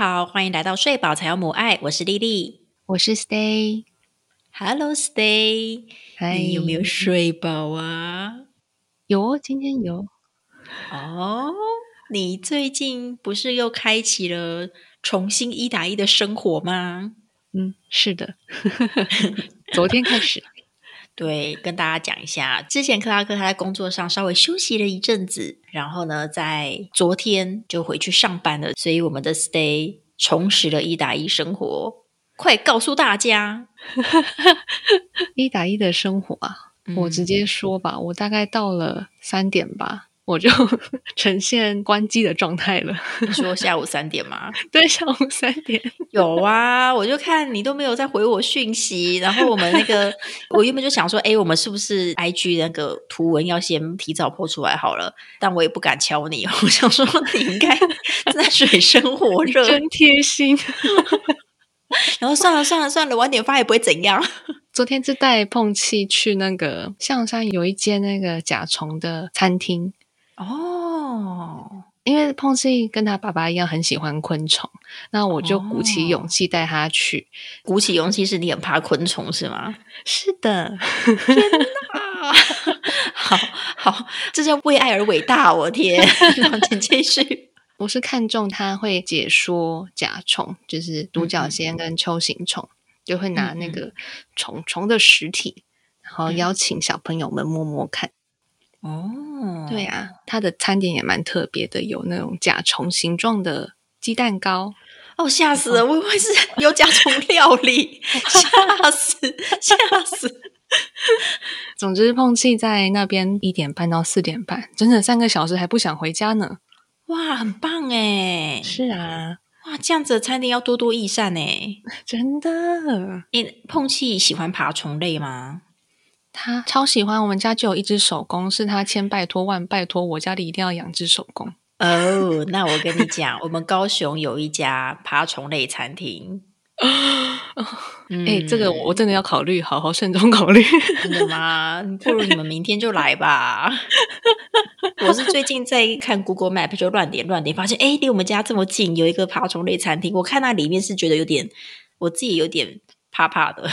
Hello，好，欢迎来到睡宝才有母爱，我是丽丽，我是 Stay。Hello，Stay，你有没有睡饱啊？有，今天有。哦，你最近不是又开启了重新一打一的生活吗？嗯，是的，昨天开始。对，跟大家讲一下，之前克拉克他在工作上稍微休息了一阵子，然后呢，在昨天就回去上班了，所以我们的 Stay 重拾了一打一生活。快告诉大家，一打一的生活啊！我直接说吧，我大概到了三点吧。我就 呈现关机的状态了。你说下午三点吗？对，下午三点 有啊。我就看你都没有在回我讯息，然后我们那个，我原本就想说，哎，我们是不是 I G 那个图文要先提早破出来好了？但我也不敢敲你，我想说你应该在水深火热，真贴心。然后算了算了算了，晚点发也不会怎样。昨天是带碰气去那个象山有一间那个甲虫的餐厅。哦，因为碰气跟他爸爸一样很喜欢昆虫，那我就鼓起勇气带他去。鼓起勇气是你很怕昆虫是吗？是的，天哪！好好，这叫为爱而伟大！我天，请继续。我是看中他会解说甲虫，就是独角仙跟秋形虫，就会拿那个虫虫的实体，然后邀请小朋友们摸摸看。哦，对啊，它的餐点也蛮特别的，有那种甲虫形状的鸡蛋糕。哦，吓死了！我以为是有甲虫料理，吓死，吓死。总之，碰气在那边一点半到四点半，整整三个小时还不想回家呢。哇，很棒哎！是啊，哇，这样子的餐厅要多多益善哎，真的。你碰气喜欢爬虫类吗？他超喜欢，我们家就有一只手工，是他千拜托万拜托，我家里一定要养只手工。哦，那我跟你讲，我们高雄有一家爬虫类餐厅。哎，这个我真的要考虑，好好慎重考虑。真的吗？不如你们明天就来吧。我是最近在看 Google Map，就乱点乱点，发现哎，离我们家这么近，有一个爬虫类餐厅。我看那里面是觉得有点，我自己有点。怕怕的，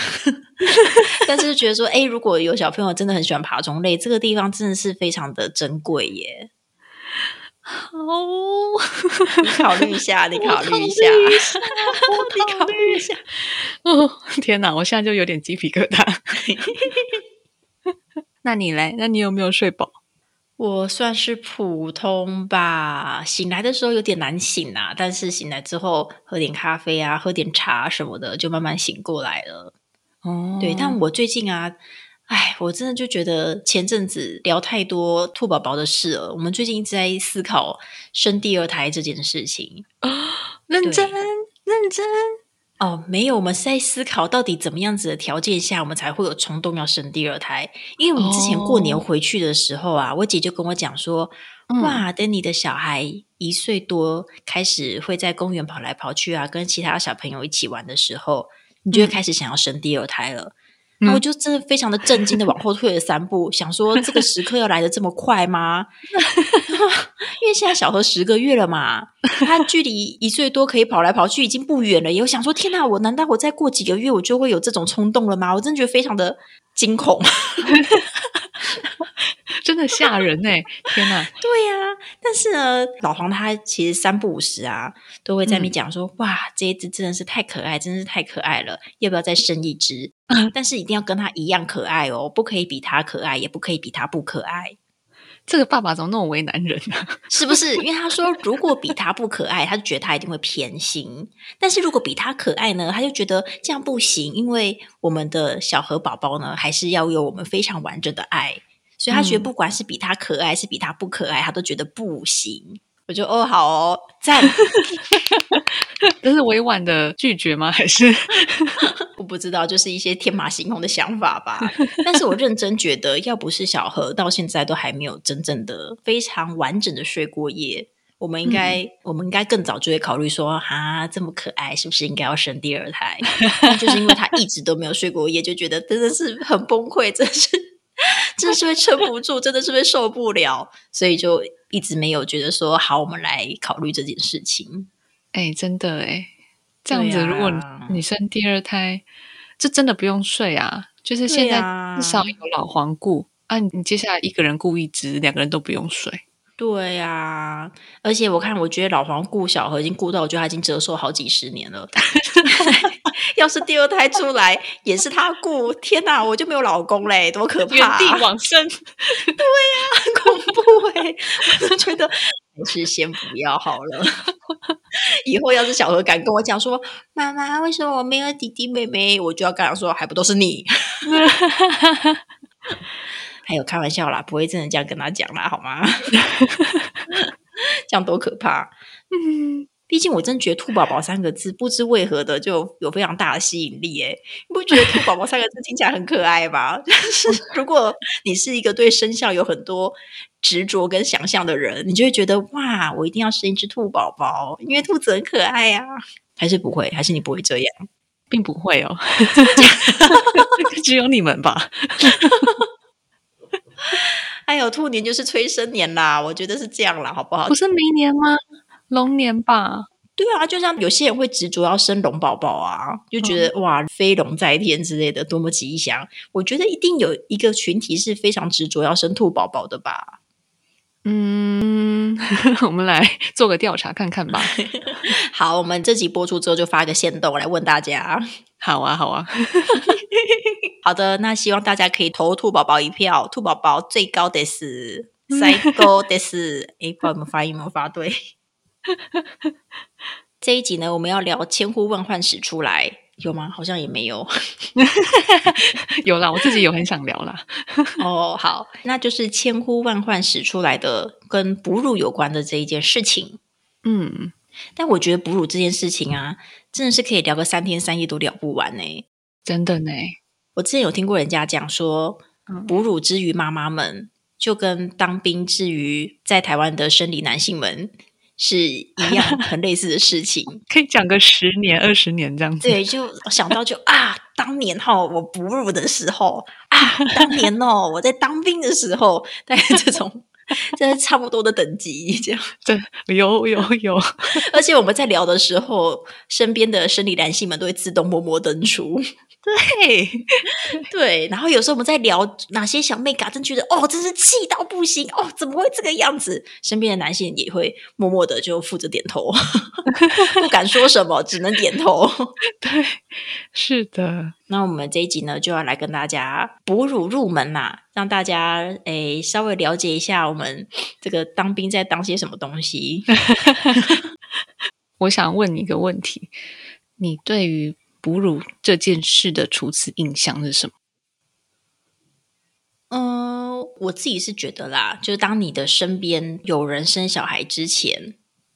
但是觉得说，哎，如果有小朋友真的很喜欢爬虫类，这个地方真的是非常的珍贵耶。哦，你考虑一下，你考虑一下，你考虑一下。哦，天哪，我现在就有点鸡皮疙瘩。那你嘞？那你有没有睡饱？我算是普通吧，醒来的时候有点难醒啊，但是醒来之后喝点咖啡啊，喝点茶什么的，就慢慢醒过来了。哦，对，但我最近啊，哎，我真的就觉得前阵子聊太多兔宝宝的事了。我们最近一直在思考生第二胎这件事情啊，认真认真。哦，没有，我们是在思考到底怎么样子的条件下，我们才会有冲动要生第二胎。因为我们之前过年回去的时候啊，我姐就跟我讲说：“哇，等你的小孩一岁多，开始会在公园跑来跑去啊，跟其他小朋友一起玩的时候，你就会开始想要生第二胎了。”然后我就真的非常的震惊的往后退了三步，想说这个时刻要来的这么快吗？因为现在小何十个月了嘛，他距离一岁多可以跑来跑去已经不远了。也想说，天哪，我难道我再过几个月我就会有这种冲动了吗？我真的觉得非常的惊恐。真的吓人哎！天哪，对呀。但是呢，老黄他其实三不五时啊，都会在那边讲说：“哇，这一只真的是太可爱，真的是太可爱了，要不要再生一只？但是一定要跟他一样可爱哦，不可以比他可爱，也不可以比他不可爱。”这个爸爸怎么那么为难人呢？是不是？因为他说，如果比他不可爱，他就觉得他一定会偏心；但是如果比他可爱呢，他就觉得这样不行，因为我们的小何宝宝呢，还是要有我们非常完整的爱。所以他觉得，不管是比他可爱，是比他不可爱，他都觉得不行。我就哦，好哦，赞。这是委婉的拒绝吗？还是 我不知道，就是一些天马行空的想法吧。但是我认真觉得，要不是小何到现在都还没有真正的非常完整的睡过夜，我们应该，我们应该更早就会考虑说，哈，这么可爱，是不是应该要生第二胎？就是因为他一直都没有睡过夜，就觉得真的是很崩溃，真是。真的是会撑不住，真的是会受不了，所以就一直没有觉得说好，我们来考虑这件事情。哎，真的哎，这样子，如果你生第二胎，这真的不用睡啊，就是现在至少有老黄顾啊，你接下来一个人顾一只，两个人都不用睡。对呀，而且我看，我觉得老黄顾小何已经顾到，我觉得他已经折寿好几十年了。要是第二胎出来也是他顾，天哪，我就没有老公嘞，多可怕！原地往生，对呀，很恐怖哎，我就觉得还是先不要好了。以后要是小何敢跟我讲说，妈妈为什么我没有弟弟妹妹，我就要跟他说，还不都是你。还有开玩笑啦，不会真的这样跟他讲啦，好吗？这样多可怕！嗯，毕竟我真觉得“兔宝宝”三个字，不知为何的就有非常大的吸引力。哎，你不觉得“兔宝宝”三个字听起来很可爱吗？是，如果你是一个对生肖有很多执着跟想象的人，你就会觉得哇，我一定要生一只兔宝宝，因为兔子很可爱呀。还是不会？还是你不会这样？并不会哦 只有你们吧。哎呦，兔年就是催生年啦，我觉得是这样啦，好不好？不是明年吗？龙年吧？对啊，就像有些人会执着要生龙宝宝啊，就觉得哇，飞龙在天之类的，多么吉祥。我觉得一定有一个群体是非常执着要生兔宝宝的吧？嗯，我们来做个调查看看吧。好，我们这集播出之后就发一个线动来问大家。好啊，好啊。好的，那希望大家可以投兔宝宝一票。兔宝宝最高的是最高的是，哎，不知道有没有发音没有发对。这一集呢，我们要聊千呼万唤始出来，有吗？好像也没有。有啦，我自己有很想聊啦。哦，好，那就是千呼万唤始出来的跟哺乳有关的这一件事情。嗯，但我觉得哺乳这件事情啊，真的是可以聊个三天三夜都聊不完呢。真的呢。我之前有听过人家讲说，哺乳之于妈妈们，就跟当兵之于在台湾的生理男性们是一样很类似的事情，可以讲个十年、二十年这样子。对，就想到就啊，当年哈我哺乳的时候啊，当年哦我在当兵的时候，大概这种，这是差不多的等级，这样。对，有有有，而且我们在聊的时候，身边的生理男性们都会自动默默登出。对 对，然后有时候我们在聊哪些小妹嘎，真觉得哦，真是气到不行哦，怎么会这个样子？身边的男性也会默默的就负责点头，不敢说什么，只能点头。对，是的。那我们这一集呢，就要来跟大家哺乳入门啦，让大家诶稍微了解一下我们这个当兵在当些什么东西。我想问你一个问题，你对于？哺乳这件事的初次印象是什么？嗯，我自己是觉得啦，就是当你的身边有人生小孩之前，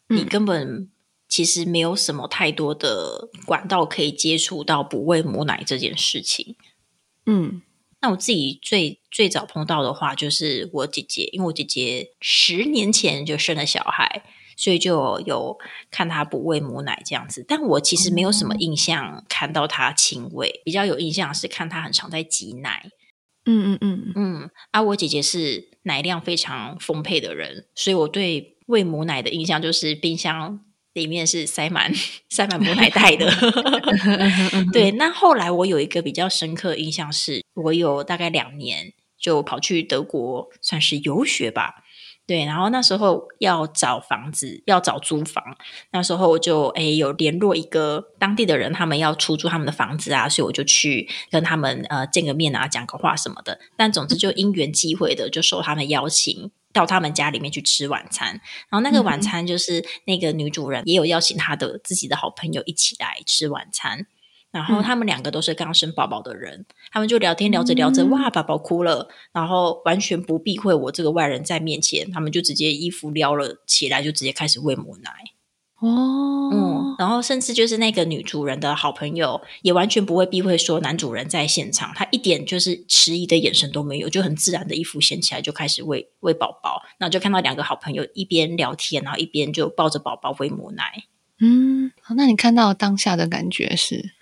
你根本其实没有什么太多的管道可以接触到不喂母奶这件事情。嗯，那我自己最最早碰到的话，就是我姐姐，因为我姐姐十年前就生了小孩。所以就有看她不喂母奶这样子，但我其实没有什么印象看到她亲喂，比较有印象是看她很常在挤奶。嗯嗯嗯嗯，啊，我姐姐是奶量非常丰沛的人，所以我对喂母奶的印象就是冰箱里面是塞满塞满母奶袋的。对，那后来我有一个比较深刻印象是，我有大概两年就跑去德国算是游学吧。对，然后那时候要找房子，要找租房。那时候我就诶有联络一个当地的人，他们要出租他们的房子啊，所以我就去跟他们呃见个面啊，讲个话什么的。但总之就因缘际会的，就受他们邀请到他们家里面去吃晚餐。然后那个晚餐就是那个女主人也有邀请她的自己的好朋友一起来吃晚餐。然后他们两个都是刚生宝宝的人，他们就聊天聊着聊着，哇，宝宝哭了，然后完全不避讳我这个外人在面前，他们就直接衣服撩了起来，就直接开始喂母奶。哦，嗯，然后甚至就是那个女主人的好朋友，也完全不会避讳说男主人在现场，他一点就是迟疑的眼神都没有，就很自然的衣服掀起来就开始喂喂宝宝，然后就看到两个好朋友一边聊天，然后一边就抱着宝宝喂母奶。嗯，那你看到当下的感觉是？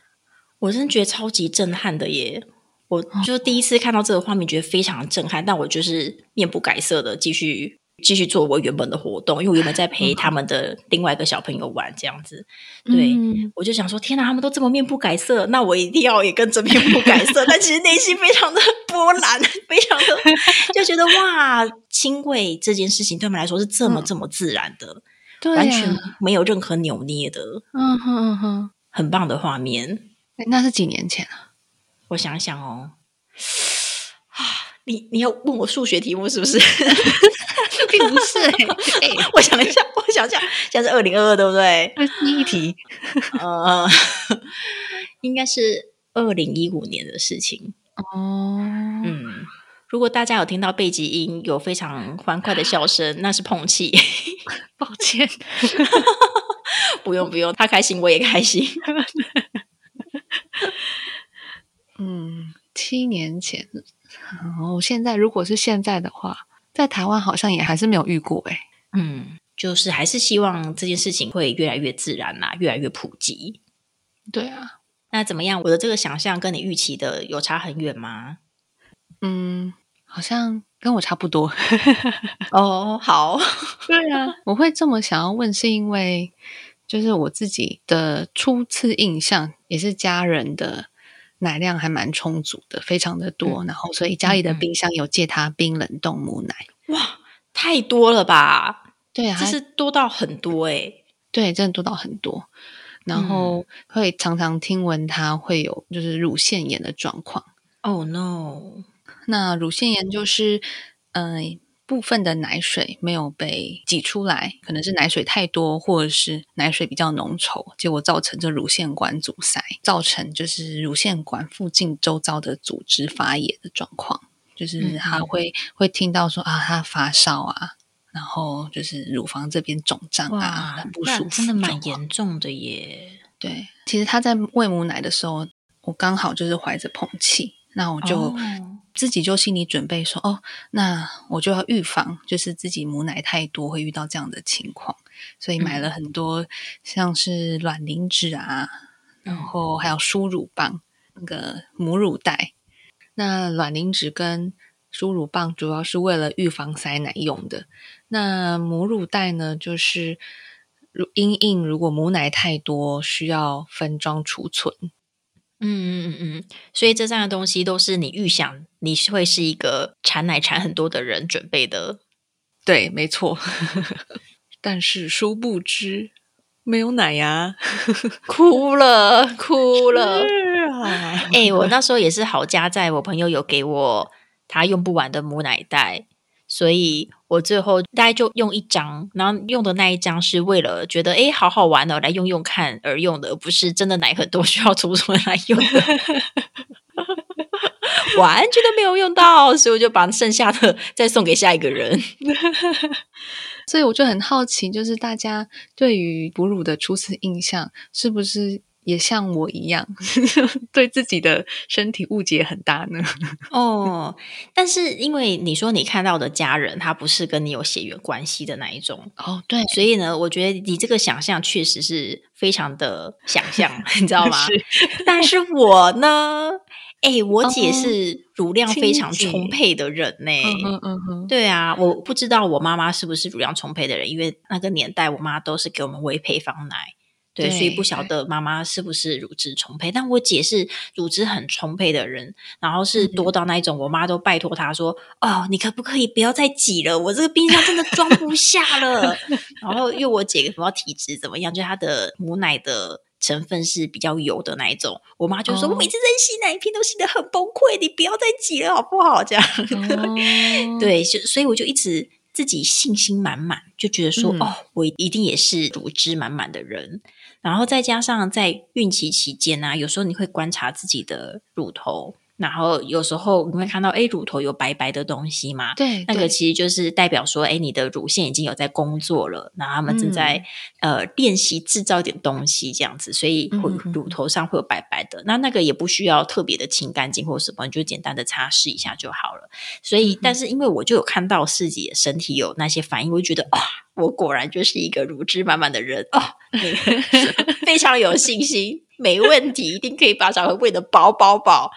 我真的觉得超级震撼的耶！我就第一次看到这个画面，觉得非常震撼。但我就是面不改色的继续继续做我原本的活动，因为我原本在陪他们的另外一个小朋友玩这样子。对，我就想说，天哪，他们都这么面不改色，那我一定要也跟着面不改色。但其实内心非常的波澜，非常的 就觉得哇，亲喂这件事情对我们来说是这么这么自然的，完全没有任何扭捏的。嗯哼嗯哼，很棒的画面。那是几年前啊？我想想哦。你你要问我数学题目是不是？并不是，我想一下，我想一下，现在是二零二二，对不对？第一题，呃，应该是二零一五年的事情哦。嗯，如果大家有听到背景音有非常欢快的笑声，那是碰气。抱歉，不用不用，他开心我也开心。嗯，七年前。哦，现在如果是现在的话，在台湾好像也还是没有遇过哎。嗯，就是还是希望这件事情会越来越自然啦，越来越普及。对啊，那怎么样？我的这个想象跟你预期的有差很远吗？嗯，好像跟我差不多。哦，好，对啊，我会这么想要问，是因为就是我自己的初次印象，也是家人的。奶量还蛮充足的，非常的多，然后所以家里的冰箱有借他冰冷冻母奶，哇，太多了吧？对啊，是多到很多哎，对，真的多到很多，然后会常常听闻他会有就是乳腺炎的状况。Oh no！那乳腺炎就是嗯。部分的奶水没有被挤出来，可能是奶水太多，或者是奶水比较浓稠，结果造成这乳腺管阻塞，造成就是乳腺管附近周遭的组织发炎的状况，就是他会会听到说啊，他发烧啊，然后就是乳房这边肿胀啊，很不舒服，真的蛮严重的耶。对，其实他在喂母奶的时候，我刚好就是怀着碰气，那我就。自己就心理准备说哦，那我就要预防，就是自己母奶太多会遇到这样的情况，所以买了很多像是卵磷脂啊，然后还有输乳棒那个母乳袋。那卵磷脂跟输乳棒主要是为了预防塞奶用的。那母乳袋呢，就是如因应如果母奶太多，需要分装储存。嗯嗯嗯嗯，所以这三个东西都是你预想你会是一个产奶产很多的人准备的，对，没错。但是殊不知没有奶呀，哭了哭了。哎，我那时候也是好加在我朋友有给我他用不完的母奶袋。所以我最后大概就用一张，然后用的那一张是为了觉得哎好好玩哦，来用用看而用的，而不是真的奶很多 需要储存来用的，完全都没有用到，所以我就把剩下的 再送给下一个人。所以我就很好奇，就是大家对于哺乳的初次印象是不是？也像我一样，对自己的身体误解很大呢。哦，但是因为你说你看到的家人，他不是跟你有血缘关系的那一种哦，对，所以呢，我觉得你这个想象确实是非常的想象，你知道吗？但是我呢，哎，我姐是乳量非常充沛的人呢。嗯嗯嗯，对啊，我不知道我妈妈是不是乳量充沛的人，因为那个年代我妈都是给我们喂配方奶。对，所以不晓得妈妈是不是乳汁充沛，但我姐是乳汁很充沛的人，然后是多到那一种，我妈都拜托她说：“哦，你可不可以不要再挤了？我这个冰箱真的装不下了。”然后因为我姐不知道体质怎么样，就她的母奶的成分是比较油的那一种，我妈就说：“我每次在洗奶瓶都洗得很崩溃，你不要再挤了好不好？”这样，对，就所以我就一直自己信心满满，就觉得说：“哦，我一定也是乳汁满满的人。”然后再加上在孕期期间呢，有时候你会观察自己的乳头，然后有时候你会看到，哎，乳头有白白的东西嘛？对，那个其实就是代表说，哎，你的乳腺已经有在工作了，然后他们正在呃练习制造一点东西这样子，所以会乳头上会有白白的。那那个也不需要特别的清干净或什么，你就简单的擦拭一下就好了。所以，但是因为我就有看到自己的身体有那些反应，我就觉得啊。我果然就是一个乳汁满满的人哦，非常有信心，没问题，一定可以把小孩喂得饱饱饱。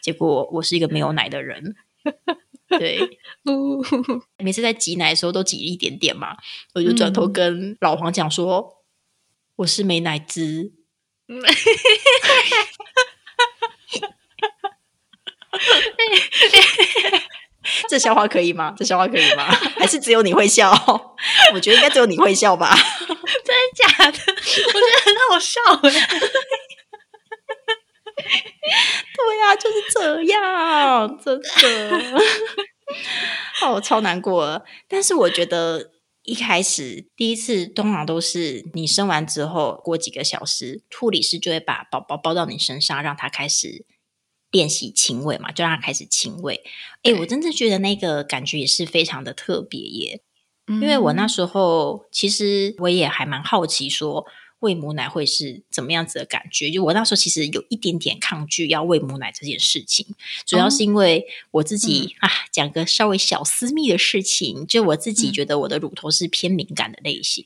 结果我是一个没有奶的人，对，每次在挤奶的时候都挤一点点嘛，我就转头跟老黄讲说：“我是没奶汁。”这笑话可以吗？这笑话可以吗？还是只有你会笑？我觉得应该只有你会笑吧。真的假的？我觉得很好笑哎。对呀，就是这样，真的。哦，超难过。但是我觉得一开始第一次通常都是你生完之后过几个小时，护理师就会把宝宝抱到你身上，让他开始。练习亲喂嘛，就让他开始亲喂。哎，我真的觉得那个感觉也是非常的特别耶。因为我那时候其实我也还蛮好奇，说喂母奶会是怎么样子的感觉。就我那时候其实有一点点抗拒要喂母奶这件事情，主要是因为我自己啊，讲个稍微小私密的事情，就我自己觉得我的乳头是偏敏感的类型。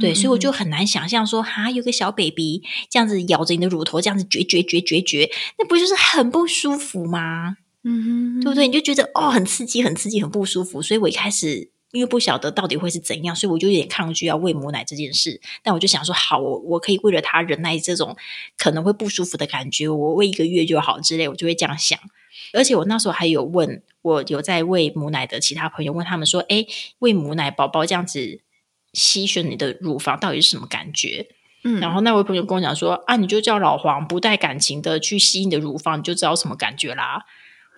对，所以我就很难想象说，哈，有个小 baby 这样子咬着你的乳头，这样子绝绝绝绝绝，那不就是很不舒服吗？嗯哼，对不对？你就觉得哦，很刺激，很刺激，很不舒服。所以我一开始因为不晓得到底会是怎样，所以我就有点抗拒要喂母奶这件事。但我就想说，好，我我可以为了他忍耐这种可能会不舒服的感觉，我喂一个月就好之类，我就会这样想。而且我那时候还有问我有在喂母奶的其他朋友，问他们说，哎，喂母奶宝宝这样子。吸吮你的乳房到底是什么感觉？嗯，然后那位朋友跟我讲说啊，你就叫老黄不带感情的去吸你的乳房，你就知道什么感觉啦。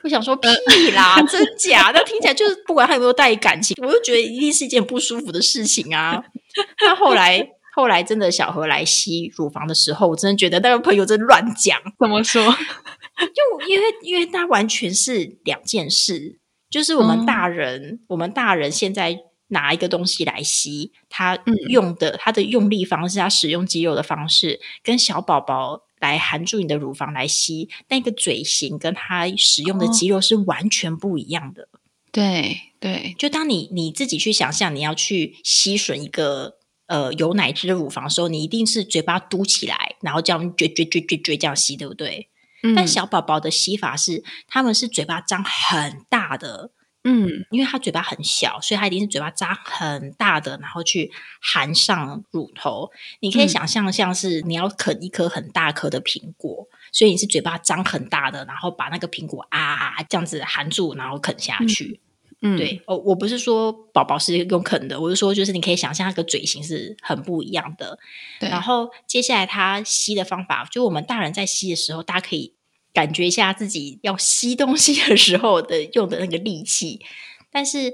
我想说屁啦，真假？那听起来就是不管他有没有带感情，我就觉得一定是一件不舒服的事情啊。那后来后来真的小何来吸乳房的时候，我真的觉得那个朋友真乱讲。怎么说？就因为因为他完全是两件事，就是我们大人，我们大人现在。拿一个东西来吸，他用的他的用力方式，他使用肌肉的方式，跟小宝宝来含住你的乳房来吸，那个嘴型跟它使用的肌肉是完全不一样的。对对，就当你你自己去想象你要去吸吮一个呃有奶汁的乳房的时候，你一定是嘴巴嘟起来，然后这样撅撅撅撅撅这样吸，对不对？但小宝宝的吸法是，他们是嘴巴张很大的。嗯，因为他嘴巴很小，所以他一定是嘴巴张很大的，然后去含上乳头。你可以想象，像是你要啃一颗很大颗的苹果，所以你是嘴巴张很大的，然后把那个苹果啊这样子含住，然后啃下去。嗯，对哦，我不是说宝宝是用啃的，我是说就是你可以想象那个嘴型是很不一样的。然后接下来他吸的方法，就我们大人在吸的时候，大家可以。感觉一下自己要吸东西的时候的用的那个力气，但是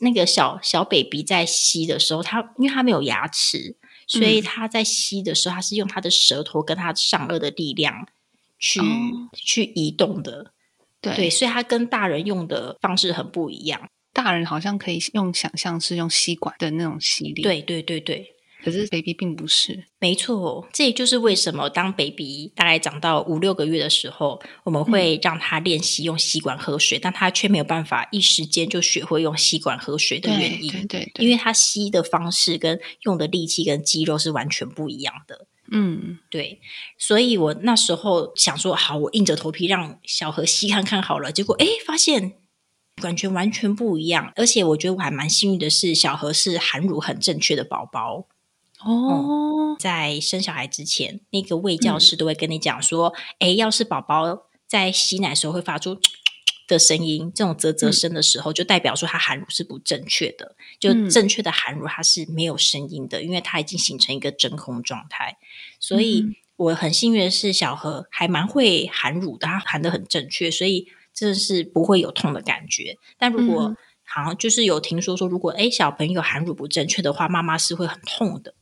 那个小小 baby 在吸的时候，他因为他没有牙齿，所以他在吸的时候，他是用他的舌头跟他上颚的力量去去移动的。对，所以他跟大人用的方式很不一样。大人好像可以用想象是用吸管的那种吸力。对对对对。可是 baby 并不是，没错，这也就是为什么当 baby 大概长到五六个月的时候，我们会让他练习用吸管喝水，但他却没有办法一时间就学会用吸管喝水的原因，对对，因为他吸的方式跟用的力气跟肌肉是完全不一样的。嗯，对，所以我那时候想说，好，我硬着头皮让小何吸看看好了，结果哎，发现感觉完全不一样，而且我觉得我还蛮幸运的是，小何是含乳很正确的宝宝。哦，在生小孩之前，那个喂教师都会跟你讲说：“哎，要是宝宝在吸奶时候会发出 的声音，这种啧啧声的时候，就代表说他含乳是不正确的。就正确的含乳，它是没有声音的，因为它已经形成一个真空状态。所以我很幸运的是，小何还蛮会含乳的，他含的很正确，所以真的是不会有痛的感觉。但如果好像就是有听说说，如果哎小朋友含乳不正确的话，妈妈是会很痛的。”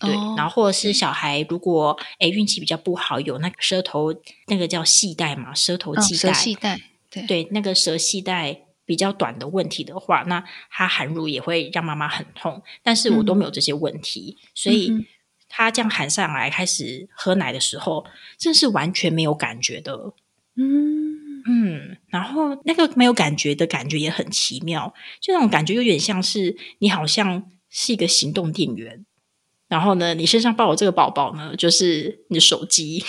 对，然后或者是小孩如果哎运气比较不好，有那个舌头那个叫系带嘛，舌头系带，系带，对对，那个舌系带比较短的问题的话，那他含乳也会让妈妈很痛。但是我都没有这些问题，所以他这样含上来开始喝奶的时候，真是完全没有感觉的。嗯嗯，然后那个没有感觉的感觉也很奇妙，就那种感觉有点像是你好像是一个行动电源。然后呢，你身上抱的这个宝宝呢，就是你的手机。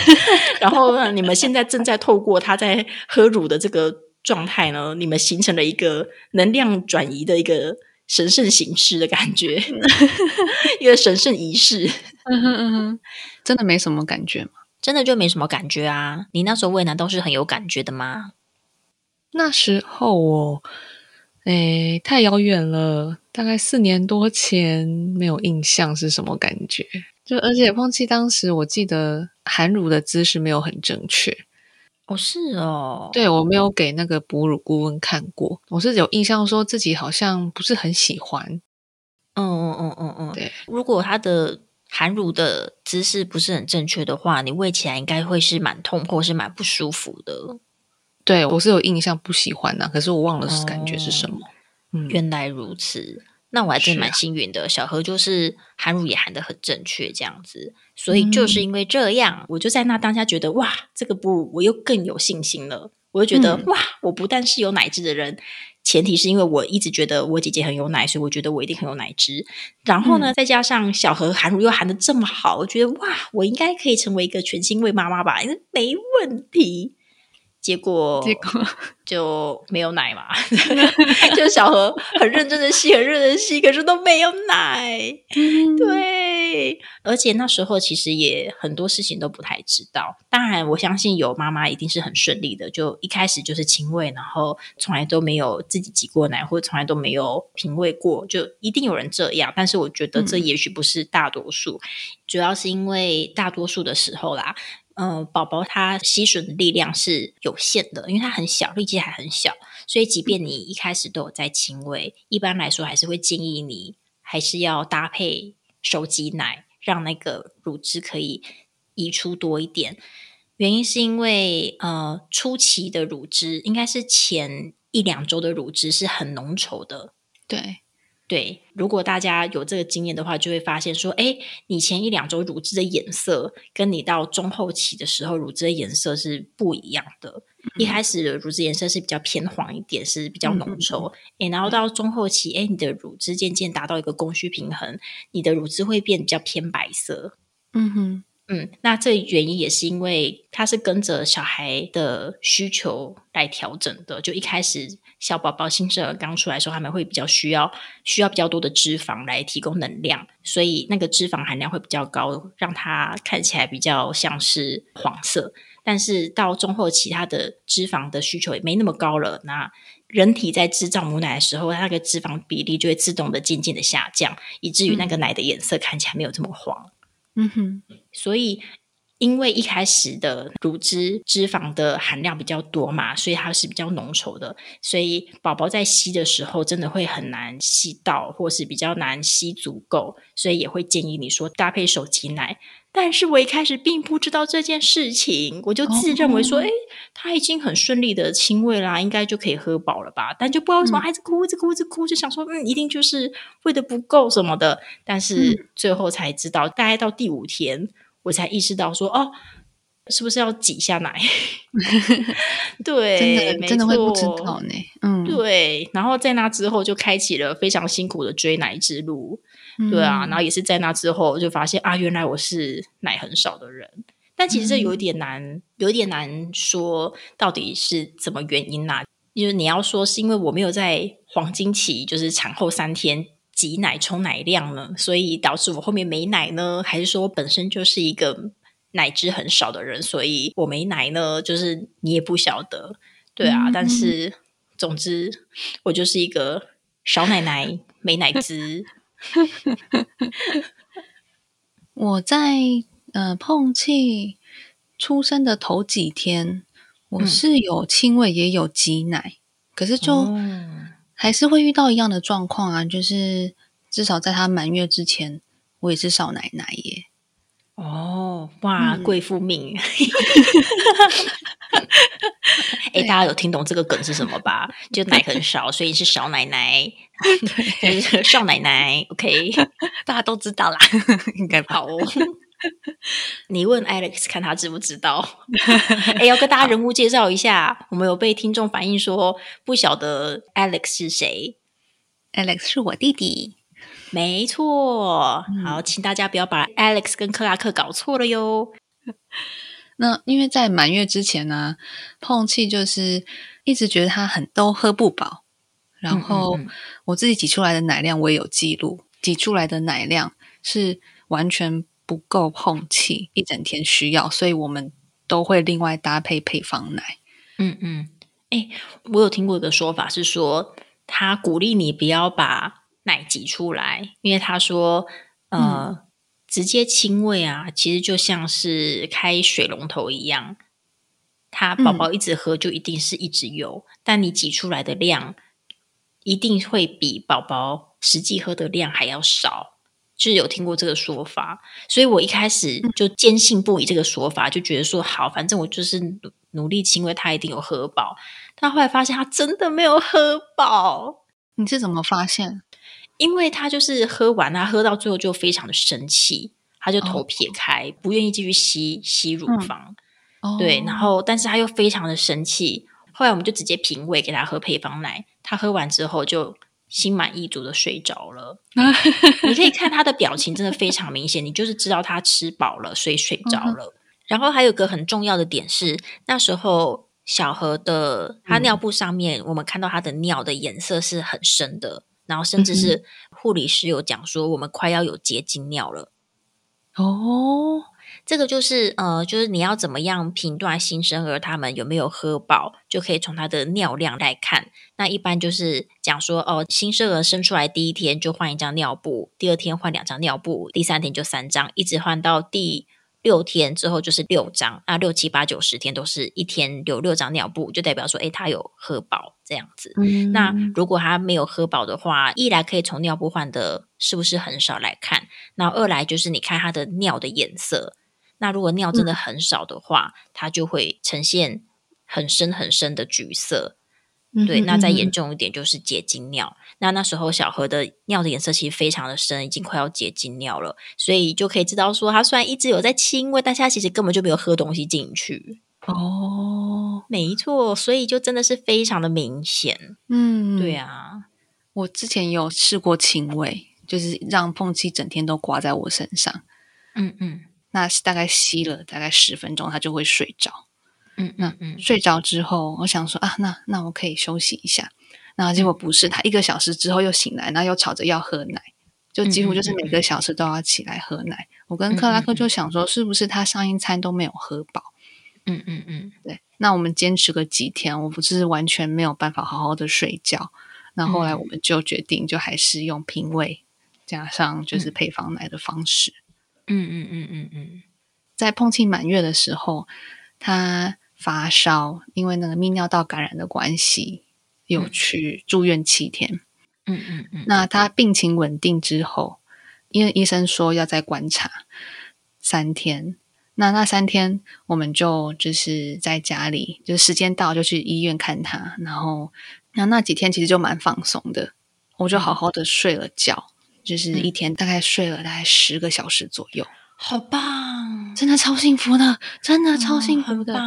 然后呢，你们现在正在透过他在喝乳的这个状态呢，你们形成了一个能量转移的一个神圣形式的感觉，一个神圣仪式。嗯哼嗯哼，真的没什么感觉吗？真的就没什么感觉啊？你那时候喂难道是很有感觉的吗？那时候我，哎，太遥远了，大概四年多前，没有印象是什么感觉。就而且碰气当时，我记得含乳的姿势没有很正确。哦，是哦，对我没有给那个哺乳顾问看过，我是有印象说自己好像不是很喜欢。嗯嗯嗯嗯嗯，对，如果他的含乳的姿势不是很正确的话，你喂起来应该会是蛮痛或是蛮不舒服的。对我是有印象不喜欢的，可是我忘了是感觉是什么。嗯，原来如此。那我还真蛮幸运的，小何就是含乳也含的很正确，这样子，所以就是因为这样，我就在那当下觉得哇，这个哺乳我又更有信心了。我就觉得哇，我不但是有奶汁的人，前提是因为我一直觉得我姐姐很有奶，所以我觉得我一定很有奶汁。然后呢，再加上小何含乳又含的这么好，我觉得哇，我应该可以成为一个全新喂妈妈吧，没问题。结果，结果 就没有奶嘛，就小何很认真的吸，很认真的吸，可是都没有奶。对，而且那时候其实也很多事情都不太知道。当然，我相信有妈妈一定是很顺利的，就一开始就是亲喂，然后从来都没有自己挤过奶，或者从来都没有品味过，就一定有人这样。但是我觉得这也许不是大多数，主要是因为大多数的时候啦。嗯，宝宝他吸吮的力量是有限的，因为他很小，力气还很小，所以即便你一开始都有在亲喂，一般来说还是会建议你还是要搭配手挤奶，让那个乳汁可以移出多一点。原因是因为呃，初期的乳汁应该是前一两周的乳汁是很浓稠的，对。对，如果大家有这个经验的话，就会发现说，哎，你前一两周乳汁的颜色，跟你到中后期的时候乳汁的颜色是不一样的。一开始的乳汁颜色是比较偏黄一点，是比较浓稠，哎，然后到中后期，哎，你的乳汁渐渐达到一个供需平衡，你的乳汁会变比较偏白色。嗯哼。嗯，那这原因也是因为它是跟着小孩的需求来调整的。就一开始小宝宝新生儿刚出来的时候，他们会比较需要需要比较多的脂肪来提供能量，所以那个脂肪含量会比较高，让它看起来比较像是黄色。但是到中后期，它的脂肪的需求也没那么高了。那人体在制造母奶的时候，它那个脂肪比例就会自动的渐渐的下降，以至于那个奶的颜色看起来没有这么黄。嗯哼，所以因为一开始的乳汁脂肪的含量比较多嘛，所以它是比较浓稠的，所以宝宝在吸的时候真的会很难吸到，或是比较难吸足够，所以也会建议你说搭配手挤奶。但是我一开始并不知道这件事情，我就自认为说，哎，他已经很顺利的亲喂啦，应该就可以喝饱了吧？但就不知道为什么孩子哭，一直哭，一直哭，就想说，嗯，一定就是喂的不够什么的。但是最后才知道，大概到第五天，我才意识到说，哦，是不是要挤下奶？对，真的真的会不知道呢。嗯，对。然后在那之后，就开启了非常辛苦的追奶之路。对啊，然后也是在那之后就发现啊，原来我是奶很少的人。但其实这有点难，有点难说到底是怎么原因呐？就是你要说是因为我没有在黄金期，就是产后三天挤奶冲奶量呢，所以导致我后面没奶呢？还是说我本身就是一个奶汁很少的人，所以我没奶呢？就是你也不晓得，对啊。但是总之，我就是一个少奶奶没奶汁。我在呃碰气出生的头几天，我是有亲喂也有挤奶，可是就还是会遇到一样的状况啊，就是至少在他满月之前，我也是少奶奶耶。哦，哇，贵妇命！哎，大家有听懂这个梗是什么吧？就奶很少，所以是少奶奶，就是 少奶奶。OK，大家都知道啦，应该好。你问 Alex 看他知不知道？哎，要跟大家人物介绍一下，我们有被听众反映说不晓得 Alex 是谁。Alex 是我弟弟，没错。好，请大家不要把 Alex 跟克拉克搞错了哟。那因为在满月之前呢，碰气就是一一直觉得他很都喝不饱，然后我自己挤出来的奶量我也有记录，挤出来的奶量是完全不够碰气一整天需要，所以我们都会另外搭配配方奶。嗯嗯，哎，我有听过一个说法是说，他鼓励你不要把奶挤出来，因为他说，呃。直接亲喂啊，其实就像是开水龙头一样，他宝宝一直喝就一定是一直有，但你挤出来的量一定会比宝宝实际喝的量还要少，就是有听过这个说法，所以我一开始就坚信不疑这个说法，就觉得说好，反正我就是努努力亲喂，他一定有喝饱，但后来发现他真的没有喝饱，你是怎么发现？因为他就是喝完他喝到最后就非常的生气，他就头撇开，不愿意继续吸吸乳房。对，然后但是他又非常的生气。后来我们就直接平胃给他喝配方奶，他喝完之后就心满意足的睡着了。你可以看他的表情，真的非常明显，你就是知道他吃饱了，所以睡着了。然后还有个很重要的点是，那时候小何的他尿布上面，我们看到他的尿的颜色是很深的。然后甚至是护理师有讲说，我们快要有结晶尿了。哦，这个就是呃，就是你要怎么样评断新生儿他们有没有喝饱，就可以从他的尿量来看。那一般就是讲说，哦，新生儿生出来第一天就换一张尿布，第二天换两张尿布，第三天就三张，一直换到第。六天之后就是六张那，六七八九十天都是一天有六张尿布，就代表说，哎，他有喝饱这样子。那如果他没有喝饱的话，一来可以从尿布换的是不是很少来看，那二来就是你看他的尿的颜色。那如果尿真的很少的话，它就会呈现很深很深的橘色。对，那再严重一点就是结晶尿。那那时候小何的尿的颜色其实非常的深，已经快要结晶尿了，所以就可以知道说，他虽然一直有在亲喂，但是他其实根本就没有喝东西进去。哦，没错，所以就真的是非常的明显。嗯，对啊，我之前有试过亲喂，就是让碰气整天都挂在我身上。嗯嗯，那大概吸了大概十分钟，他就会睡着。嗯，那嗯，睡着之后，我想说啊，那那我可以休息一下。那结果不是，他一个小时之后又醒来，然后又吵着要喝奶，就几乎就是每个小时都要起来喝奶。我跟克拉克就想说，是不是他上一餐都没有喝饱？嗯嗯嗯，对。那我们坚持个几天，我不是完全没有办法好好的睡觉。那后来我们就决定，就还是用平胃加上就是配方奶的方式。嗯嗯嗯嗯嗯，在碰庆满月的时候，他。发烧，因为那个泌尿道感染的关系，有去住院七天。嗯嗯嗯。那他病情稳定之后，因为医生说要再观察三天，那那三天我们就就是在家里，就是时间到就去医院看他。然后那那几天其实就蛮放松的，我就好好的睡了觉，就是一天大概睡了大概十个小时左右。好棒，真的超幸福的，真的超幸福的。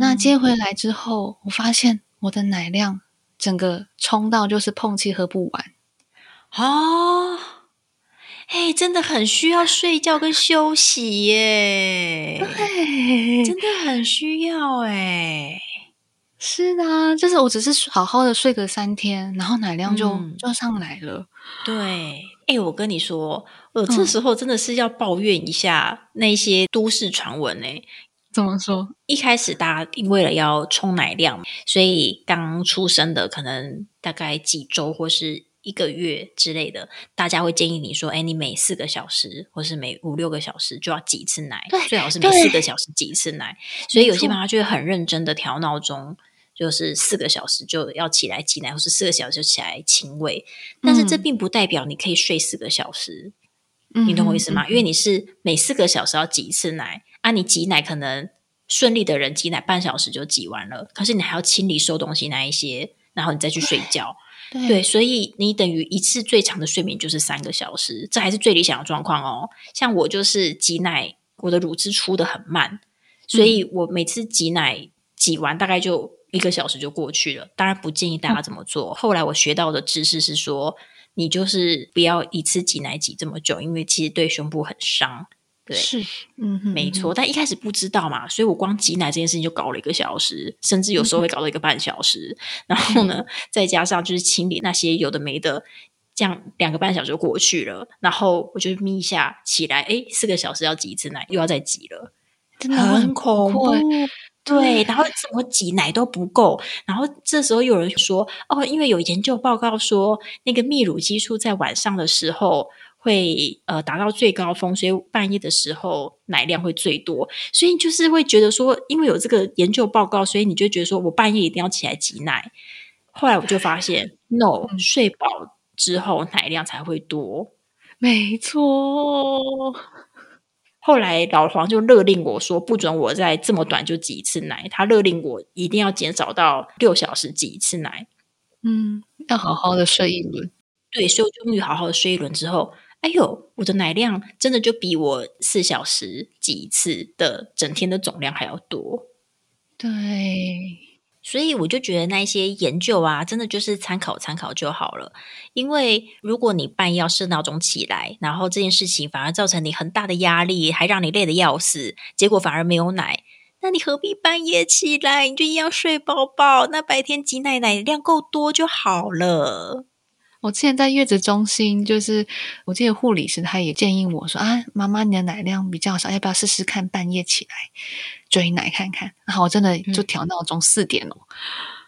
那接回来之后，我发现我的奶量整个冲到就是碰气喝不完。哦，哎，真的很需要睡觉跟休息耶。对，真的很需要哎。是啊，就是我只是好好的睡个三天，然后奶量就就上来了。对，哎，我跟你说。我，这时候真的是要抱怨一下那些都市传闻呢。怎么说？一开始大家为了要冲奶量，所以刚出生的可能大概几周或是一个月之类的，大家会建议你说：“哎，你每四个小时或是每五六个小时就要挤一次奶，最好是每四个小时挤一次奶。”所以有些妈妈就会很认真的调闹钟，就是四个小时就要起来挤奶，或是四个小时就起来亲喂。但是这并不代表你可以睡四个小时。你懂我意思吗？因为你是每四个小时要挤一次奶啊，你挤奶可能顺利的人挤奶半小时就挤完了，可是你还要清理收东西那一些，然后你再去睡觉。对，所以你等于一次最长的睡眠就是三个小时，这还是最理想的状况哦。像我就是挤奶，我的乳汁出的很慢，所以我每次挤奶挤完大概就一个小时就过去了。当然不建议大家这么做。后来我学到的知识是说。你就是不要一次挤奶挤这么久，因为其实对胸部很伤。对，是，嗯，没错。但一开始不知道嘛，所以我光挤奶这件事情就搞了一个小时，甚至有时候会搞到一个半小时。然后呢，再加上就是清理那些有的没的，这样两个半小时就过去了。然后我就眯一下起来，哎，四个小时要挤一次奶，又要再挤了，真的很恐怖。对，然后怎么挤奶都不够。然后这时候有人说：“哦，因为有研究报告说，那个泌乳激素在晚上的时候会呃达到最高峰，所以半夜的时候奶量会最多。所以就是会觉得说，因为有这个研究报告，所以你就觉得说我半夜一定要起来挤奶。后来我就发现，no，睡饱之后奶量才会多。没错。”后来老黄就勒令我说，不准我在这么短就挤一次奶。他勒令我一定要减少到六小时挤一次奶。嗯，要好好的睡一轮。对，所以我终于好好的睡一轮之后，哎呦，我的奶量真的就比我四小时挤一次的整天的总量还要多。对。所以我就觉得那些研究啊，真的就是参考参考就好了。因为如果你半夜要设闹钟起来，然后这件事情反而造成你很大的压力，还让你累得要死，结果反而没有奶，那你何必半夜起来？你就一样睡饱饱，那白天挤奶奶量够多就好了。我之前在月子中心，就是我记得护理师他也建议我说：“啊，妈妈你的奶量比较少，要不要试试看半夜起来追奶看看？”然后我真的就调闹钟四点哦，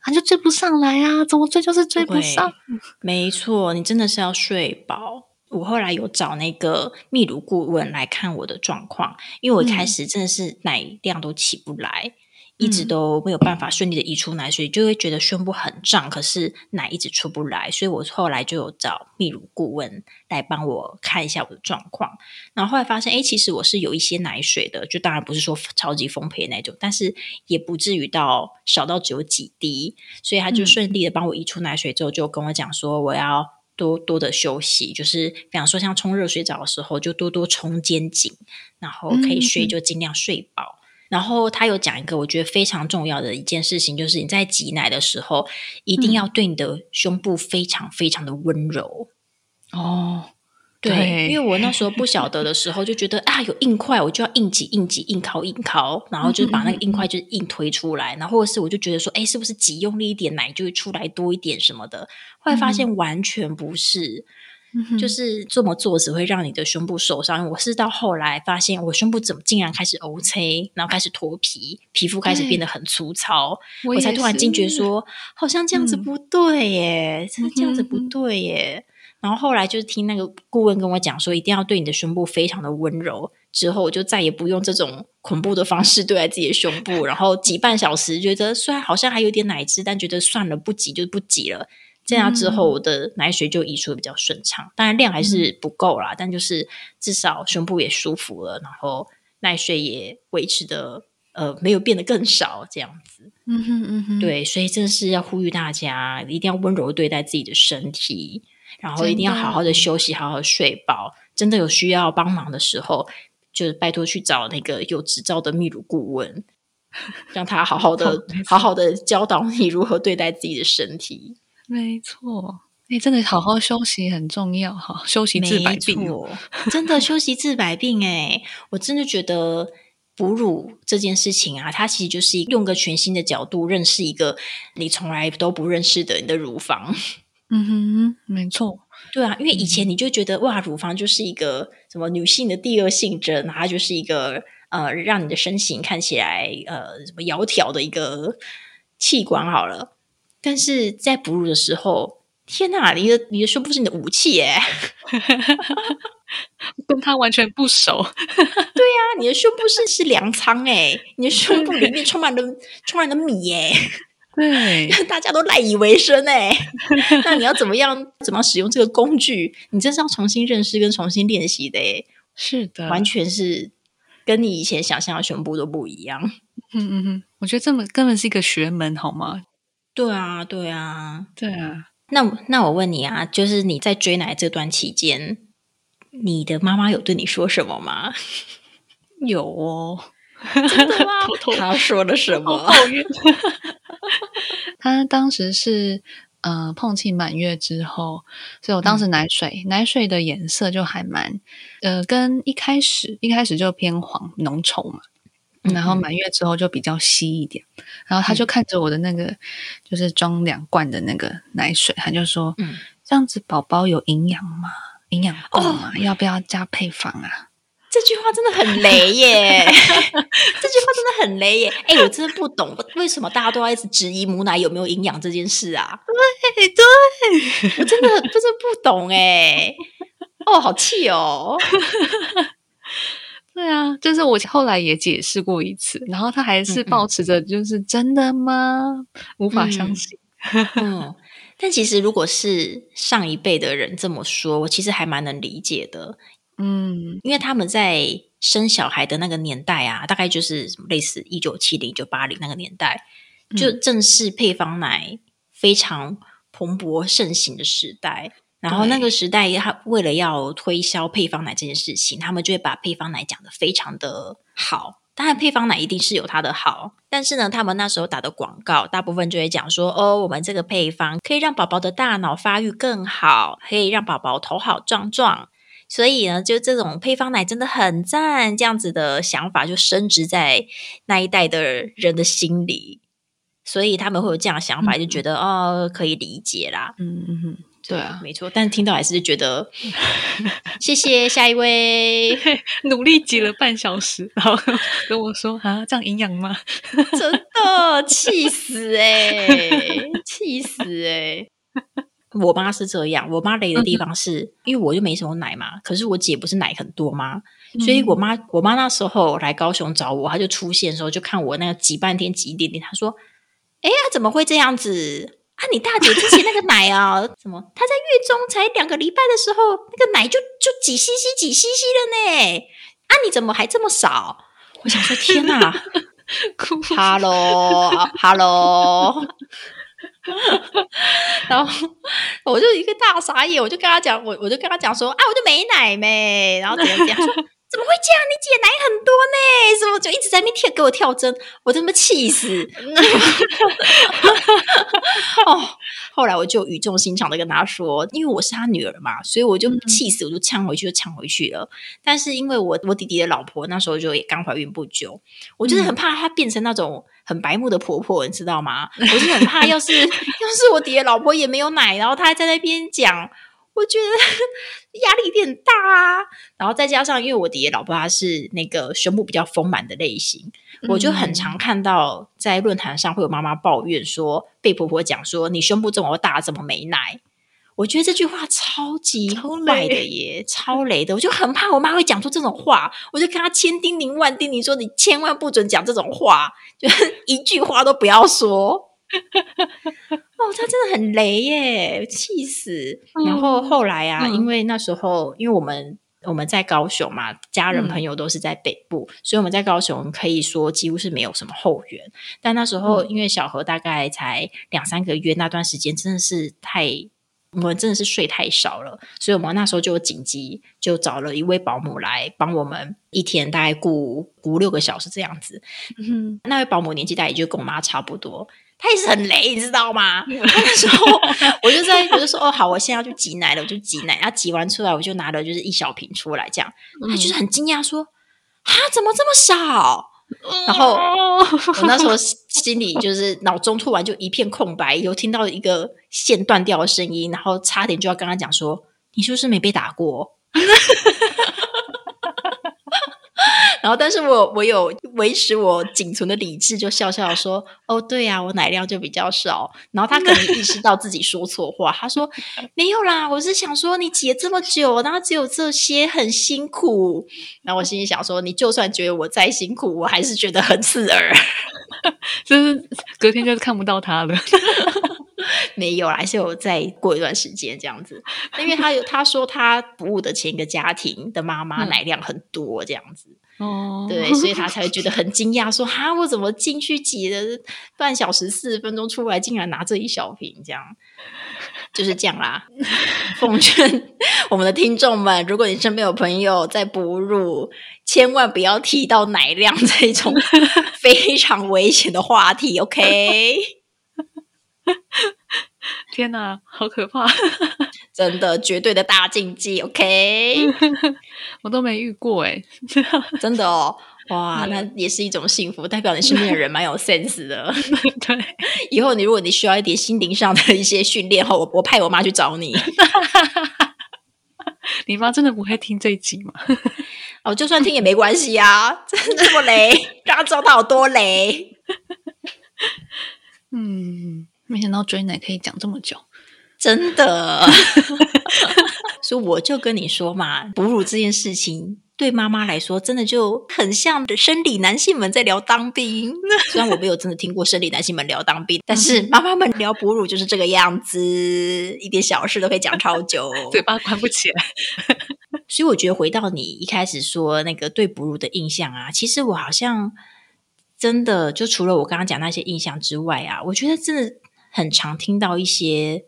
他就追不上来啊，怎么追就是追不上。没错，你真的是要睡饱。我后来有找那个泌乳顾问来看我的状况，因为我一开始真的是奶量都起不来。一直都没有办法顺利的移出奶水，就会觉得胸部很胀，可是奶一直出不来，所以我后来就有找泌乳顾问来帮我看一下我的状况。然后后来发现，哎，其实我是有一些奶水的，就当然不是说超级丰沛那种，但是也不至于到少到只有几滴，所以他就顺利的帮我移出奶水之后，就跟我讲说，我要多多的休息，就是比方说像冲热水澡的时候，就多多冲肩颈，然后可以睡就尽量睡饱。然后他有讲一个我觉得非常重要的一件事情，就是你在挤奶的时候，一定要对你的胸部非常非常的温柔。哦，对，因为我那时候不晓得的时候，就觉得啊有硬块，我就要硬挤硬挤硬靠硬靠，然后就是把那个硬块就硬推出来，然后或者是我就觉得说，哎，是不是挤用力一点奶就会出来多一点什么的？后来发现完全不是。就是这么做只会让你的胸部受伤。我是到后来发现，我胸部怎么竟然开始 O C，然后开始脱皮，皮肤开始变得很粗糙，我才突然惊觉说，好像这样子不对耶，真的这样子不对耶。然后后来就是听那个顾问跟我讲说，一定要对你的胸部非常的温柔。之后我就再也不用这种恐怖的方式对待自己的胸部，然后挤半小时，觉得虽然好像还有点奶汁，但觉得算了，不挤就不挤了。这样之后，我的奶水就移出的比较顺畅，当然量还是不够啦，但就是至少胸部也舒服了，然后奶水也维持的呃没有变得更少，这样子。嗯哼嗯哼，对，所以真的是要呼吁大家，一定要温柔对待自己的身体，然后一定要好好的休息，好好睡饱。真的有需要帮忙的时候，就是拜托去找那个有执照的泌乳顾问，让他好好的好好的教导你如何对待自己的身体。没错，哎，真的好好休息很重要哈，休息治百病，真的休息治百病哎，我真的觉得哺乳这件事情啊，它其实就是用个全新的角度认识一个你从来都不认识的你的乳房。嗯哼，没错，对啊，因为以前你就觉得哇，乳房就是一个什么女性的第二性征，它就是一个呃，让你的身形看起来呃什么窈窕的一个器官好了。但是在哺乳的时候，天哪！你的你的胸部是你的武器耶，跟他完全不熟。对呀，你的胸部是是粮仓哎，你的胸部里面充满了充满了米耶，对，大家都赖以为生哎。那你要怎么样怎么使用这个工具？你真是要重新认识跟重新练习的哎。是的，完全是跟你以前想象的胸部都不一样。嗯嗯嗯，我觉得这么根本是一个学门，好吗？对啊，对啊，对啊。那那我问你啊，就是你在追奶这段期间，你的妈妈有对你说什么吗？有哦，真的吗？他说了什么？她当时是呃碰气满月之后，所以我当时奶水、奶水的颜色就还蛮呃，跟一开始一开始就偏黄浓稠嘛，然后满月之后就比较稀一点。然后他就看着我的那个就是装两罐的那个奶水，他就说：“嗯，这样子宝宝有营养吗？营养够吗？要不要加配方啊？” 这句话真的很雷耶！这句话真的很雷耶！哎，我真的不懂为什么大家都要一直质疑母奶有没有营养这件事啊？对对，我真的真的不懂哎！哦，好气哦！对啊，就是我后来也解释过一次，然后他还是保持着就是真的吗？无法相信。嗯，但其实如果是上一辈的人这么说，我其实还蛮能理解的。嗯，因为他们在生小孩的那个年代啊，大概就是类似一九七零、一九八零那个年代，就正是配方奶非常蓬勃盛行的时代。然后那个时代，他为了要推销配方奶这件事情，他们就会把配方奶讲的非常的好。当然，配方奶一定是有它的好，但是呢，他们那时候打的广告，大部分就会讲说：哦，我们这个配方可以让宝宝的大脑发育更好，可以让宝宝头好壮壮。所以呢，就这种配方奶真的很赞，这样子的想法就升值在那一代的人的心里，所以他们会有这样的想法，就觉得哦，可以理解啦。嗯嗯嗯，对啊，没错。但是听到还是觉得，谢谢下一位，努力挤了半小时，然后跟我说啊，这样营养吗？真的气死哎，气死哎。我妈是这样，我妈累的地方是因为我就没什么奶嘛，可是我姐不是奶很多吗？所以我妈我妈那时候来高雄找我，她就出现的时候就看我那个挤半天挤一点点，她说：“哎呀，怎么会这样子啊？你大姐之前那个奶啊，什么？她在月中才两个礼拜的时候，那个奶就就几 cc 几 cc 了呢？啊，你怎么还这么少？”我想说，天哪！Hello，Hello。然后我就一个大傻眼，我就跟他讲，我我就跟他讲说啊，我就没奶没，然后怎样怎样，说怎么会这样？你姐奶很多呢，什么就一直在那边跳给我跳针，我真的气死。哦，后来我就语重心长的跟他说，因为我是他女儿嘛，所以我就气死，我就呛回去就呛回去了。但是因为我我弟弟的老婆那时候就也刚怀孕不久，我就是很怕她变成那种。很白目的婆婆，你知道吗？我就很怕，要是 要是我爹老婆也没有奶，然后她还在那边讲，我觉得 压力有点大啊。然后再加上，因为我爹老婆她是那个胸部比较丰满的类型，我就很常看到在论坛上会有妈妈抱怨说，被婆婆讲说你胸部这么大，怎么没奶？我觉得这句话超级坏的耶，超雷的！我就很怕我妈会讲出这种话，我就跟她千叮咛万叮咛说：“你千万不准讲这种话，就一句话都不要说。” 哦，他真的很雷耶，气死！然后后来啊，因为那时候因为我们我们在高雄嘛，家人朋友都是在北部，所以我们在高雄可以说几乎是没有什么后援。但那时候因为小何大概才两三个月，那段时间真的是太。我们真的是睡太少了，所以我们那时候就紧急就找了一位保姆来帮我们一天大概顾五六个小时这样子。嗯，那位保姆年纪大也就跟我妈差不多，她也是很雷，你知道吗？那时候我就在我就说哦好，我现在要去挤奶了，我就挤奶，然后挤完出来我就拿了就是一小瓶出来，这样他就是很惊讶说啊怎么这么少？然后我那时候心里就是脑中突然就一片空白，有听到一个线断掉的声音，然后差点就要跟他讲说：“你是不是没被打过？” 然后，但是我我有维持我仅存的理智，就笑笑说：“哦，对呀，我奶量就比较少。”然后他可能意识到自己说错话，他说：“没有啦，我是想说你挤这么久，然后只有这些，很辛苦。”然后我心里想说：“你就算觉得我再辛苦，我还是觉得很刺耳。”就是隔天就是看不到他了。没有，还是有再过一段时间这样子，因为他有他说他服务的前一个家庭的妈妈奶量很多这样子。哦，对，所以他才会觉得很惊讶，说：“哈，我怎么进去挤了半小时、四十分钟出来，竟然拿这一小瓶？这样就是这样啦。”奉劝我们的听众们，如果你身边有朋友在哺乳，千万不要提到奶量这种 非常危险的话题。OK。天哪，好可怕！真的，绝对的大禁忌。OK，我都没遇过哎，真的哦。哇，那也是一种幸福，代表你身边的人蛮有 sense 的。对，以后你如果你需要一点心灵上的一些训练后，我我派我妈去找你。你妈真的不会听这一集吗？哦，就算听也没关系啊，这么雷，让她知道她有多雷。嗯，没想到追奶可以讲这么久，真的。所以我就跟你说嘛，哺乳这件事情。对妈妈来说，真的就很像生理男性们在聊当兵。虽然我没有真的听过生理男性们聊当兵，但是妈妈们聊哺乳就是这个样子，一点小事都可以讲超久，嘴巴关不起来。所以我觉得回到你一开始说那个对哺乳的印象啊，其实我好像真的就除了我刚刚讲那些印象之外啊，我觉得真的很常听到一些。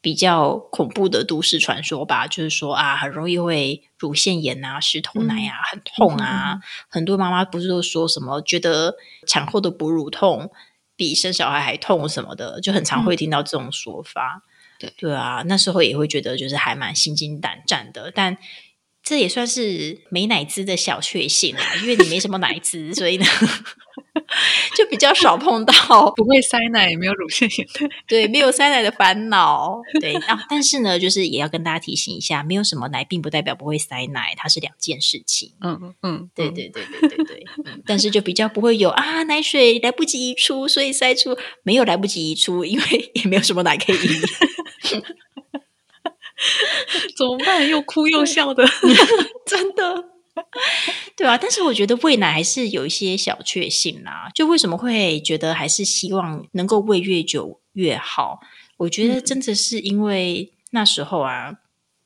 比较恐怖的都市传说吧，就是说啊，很容易会乳腺炎啊、石头奶啊、很痛啊。很多妈妈不是都说什么觉得产后的哺乳痛比生小孩还痛什么的，就很常会听到这种说法。对对啊，那时候也会觉得就是还蛮心惊胆战的，但。这也算是没奶汁的小确幸啊，因为你没什么奶汁，所以呢，就比较少碰到 不会塞奶、也没有乳腺炎的，对，没有塞奶的烦恼。对啊，但是呢，就是也要跟大家提醒一下，没有什么奶，并不代表不会塞奶，它是两件事情。嗯嗯，对对对对对对。但是就比较不会有啊，奶水来不及移出，所以塞出没有来不及移出，因为也没有什么奶可以移。怎么办？又哭又笑的，真的，对啊。但是我觉得喂奶还是有一些小确幸啦。就为什么会觉得还是希望能够喂越久越好？我觉得真的是因为那时候啊，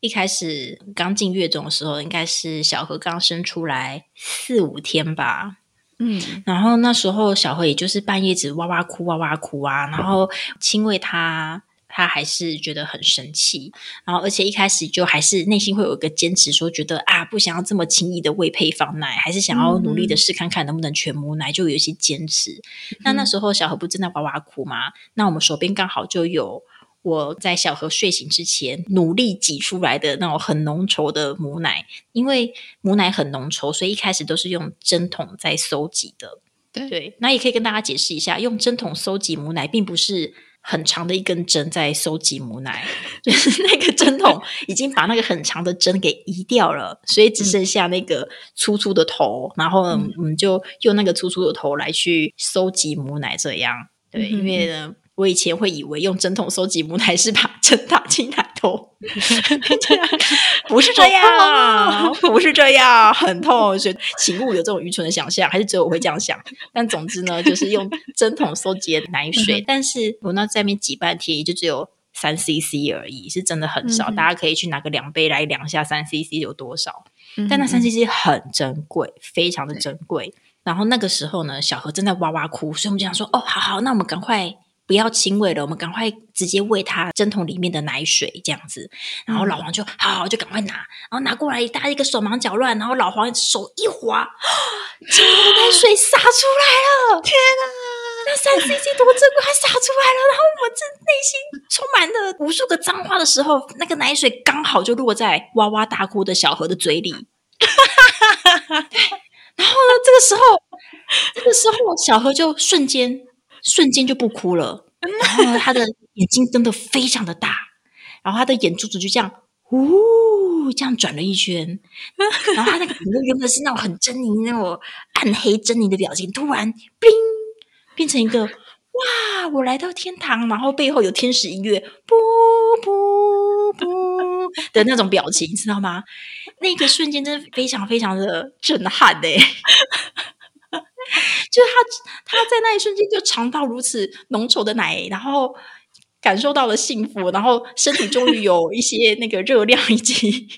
一开始刚进月中的时候，应该是小何刚生出来四五天吧。嗯，然后那时候小何也就是半夜只哇哇哭哇哇哭啊，然后亲喂他。他还是觉得很生气，然后而且一开始就还是内心会有一个坚持，说觉得啊不想要这么轻易的喂配方奶，还是想要努力的试看看能不能全母奶，就有一些坚持。那那时候小何不正在哇哇哭吗？那我们手边刚好就有我在小何睡醒之前努力挤出来的那种很浓稠的母奶，因为母奶很浓稠，所以一开始都是用针筒在搜集的。对，那也可以跟大家解释一下，用针筒搜集母奶并不是。很长的一根针在收集母奶，就是那个针筒已经把那个很长的针给移掉了，所以只剩下那个粗粗的头，然后我们就用那个粗粗的头来去收集母奶，这样。对，因为呢。我以前会以为用针筒收集母奶是把针打进奶头，不是这样，不是这样，很痛。所以，请勿有这种愚蠢的想象，还是只有我会这样想。但总之呢，就是用针筒收集奶水，但是我那在面挤半天，也就只有三 CC 而已，是真的很少。大家可以去拿个量杯来量一下三 CC 有多少。但那三 CC 很珍贵，非常的珍贵。然后那个时候呢，小何正在哇哇哭，所以我们就想说：“哦，好好，那我们赶快。”不要亲喂了，我们赶快直接喂他针筒里面的奶水，这样子。然后老黄就好，就赶快拿，然后拿过来，大家一个手忙脚乱。然后老黄手一滑，整个奶水洒出来了！天啊，那三 C C 多珍贵，还洒出来了。然后我这内心充满了无数个脏话的时候，那个奶水刚好就落在哇哇大哭的小何的嘴里。然后呢，这个时候，这个时候小何就瞬间。瞬间就不哭了，然后他的眼睛瞪得非常的大，然后他的眼珠子就这样，呜，这样转了一圈，然后他那个原本是那种很狰狞、那种暗黑狰狞的表情，突然，冰，变成一个哇，我来到天堂，然后背后有天使音乐，不不不的那种表情，知道吗？那个瞬间真的非常非常的震撼的。就是他，他在那一瞬间就尝到如此浓稠的奶，然后感受到了幸福，然后身体终于有一些那个热量以及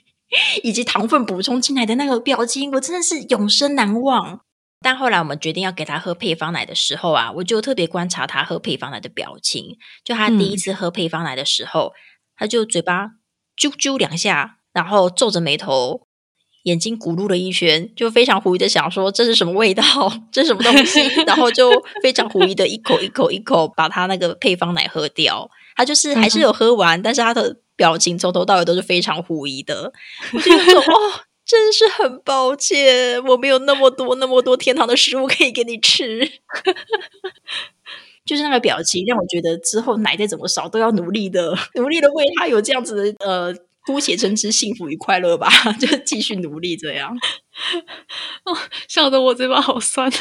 以及糖分补充进来的那个表情，我真的是永生难忘。但后来我们决定要给他喝配方奶的时候啊，我就特别观察他喝配方奶的表情。就他第一次喝配方奶的时候，他就嘴巴啾啾两下，然后皱着眉头。眼睛咕噜了一圈，就非常狐疑的想说：“这是什么味道？这是什么东西？” 然后就非常狐疑的一口一口一口把他那个配方奶喝掉。他就是还是有喝完，但是他的表情从头到尾都是非常狐疑的。我就说 哦，真是很抱歉，我没有那么多那么多天堂的食物可以给你吃。就是那个表情，让我觉得之后奶再怎么少，都要努力的，努力的为他有这样子的呃，姑且称之幸福与快乐吧，就继续努力这样。哦，笑得我嘴巴好酸啊！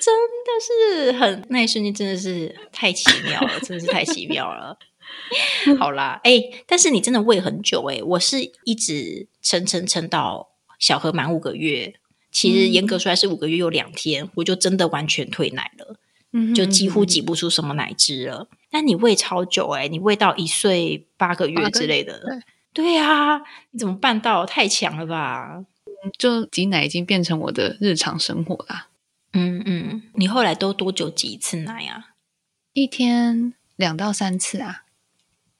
真的是很那一瞬间，真的是太奇妙了，真的是太奇妙了。好啦，哎，但是你真的喂很久哎，我是一直撑撑撑到小何满五个月。其实严格说来是五个月又两天，我就真的完全退奶了，就几乎挤不出什么奶汁了。但你喂超久哎，你喂到一岁八个月之类的，对呀，你怎么办到？太强了吧！就挤奶已经变成我的日常生活啦。嗯嗯，你后来都多久挤一次奶啊？一天两到三次啊。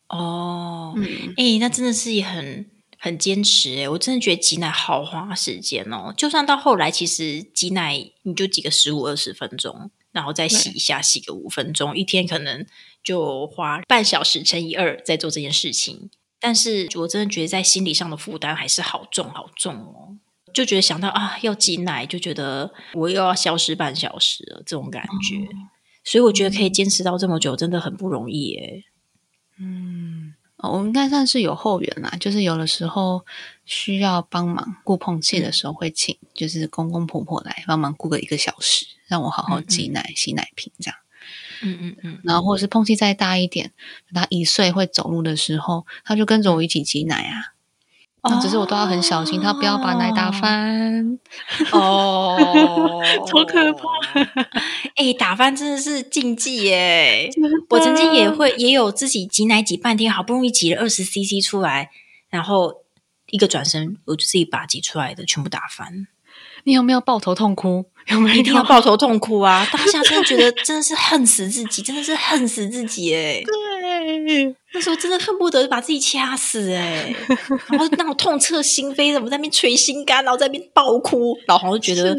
哦，哎，那真的是很。很坚持诶，我真的觉得挤奶好花时间哦。就算到后来，其实挤奶你就挤个十五二十分钟，然后再洗一下，洗个五分钟，一天可能就花半小时乘以二在做这件事情。但是我真的觉得在心理上的负担还是好重好重哦。就觉得想到啊要挤奶，就觉得我又要消失半小时了这种感觉。所以我觉得可以坚持到这么久，真的很不容易诶。嗯。哦，我应该算是有后援啦，就是有的时候需要帮忙顾碰气的时候，会请就是公公婆婆来帮忙顾个一个小时，让我好好挤奶、洗奶瓶这样。嗯嗯嗯。然后或者是碰气再大一点，他一岁会走路的时候，他就跟着我一起挤奶啊。那只是我都要很小心，他不要把奶打翻。哦，超可怕！哎，打翻真的是禁忌耶！我曾经也会也有自己挤奶挤半天，好不容易挤了二十 CC 出来，然后一个转身，我就自己把挤出来的全部打翻。你有没有抱头痛哭？有没有一定要抱头痛哭啊？当下真的觉得真的是恨死自己，真的是恨死自己哎！对，那时候真的恨不得把自己掐死哎！然后那种痛彻心扉，怎么在那边捶心肝，然后在那边爆哭。老黄就觉得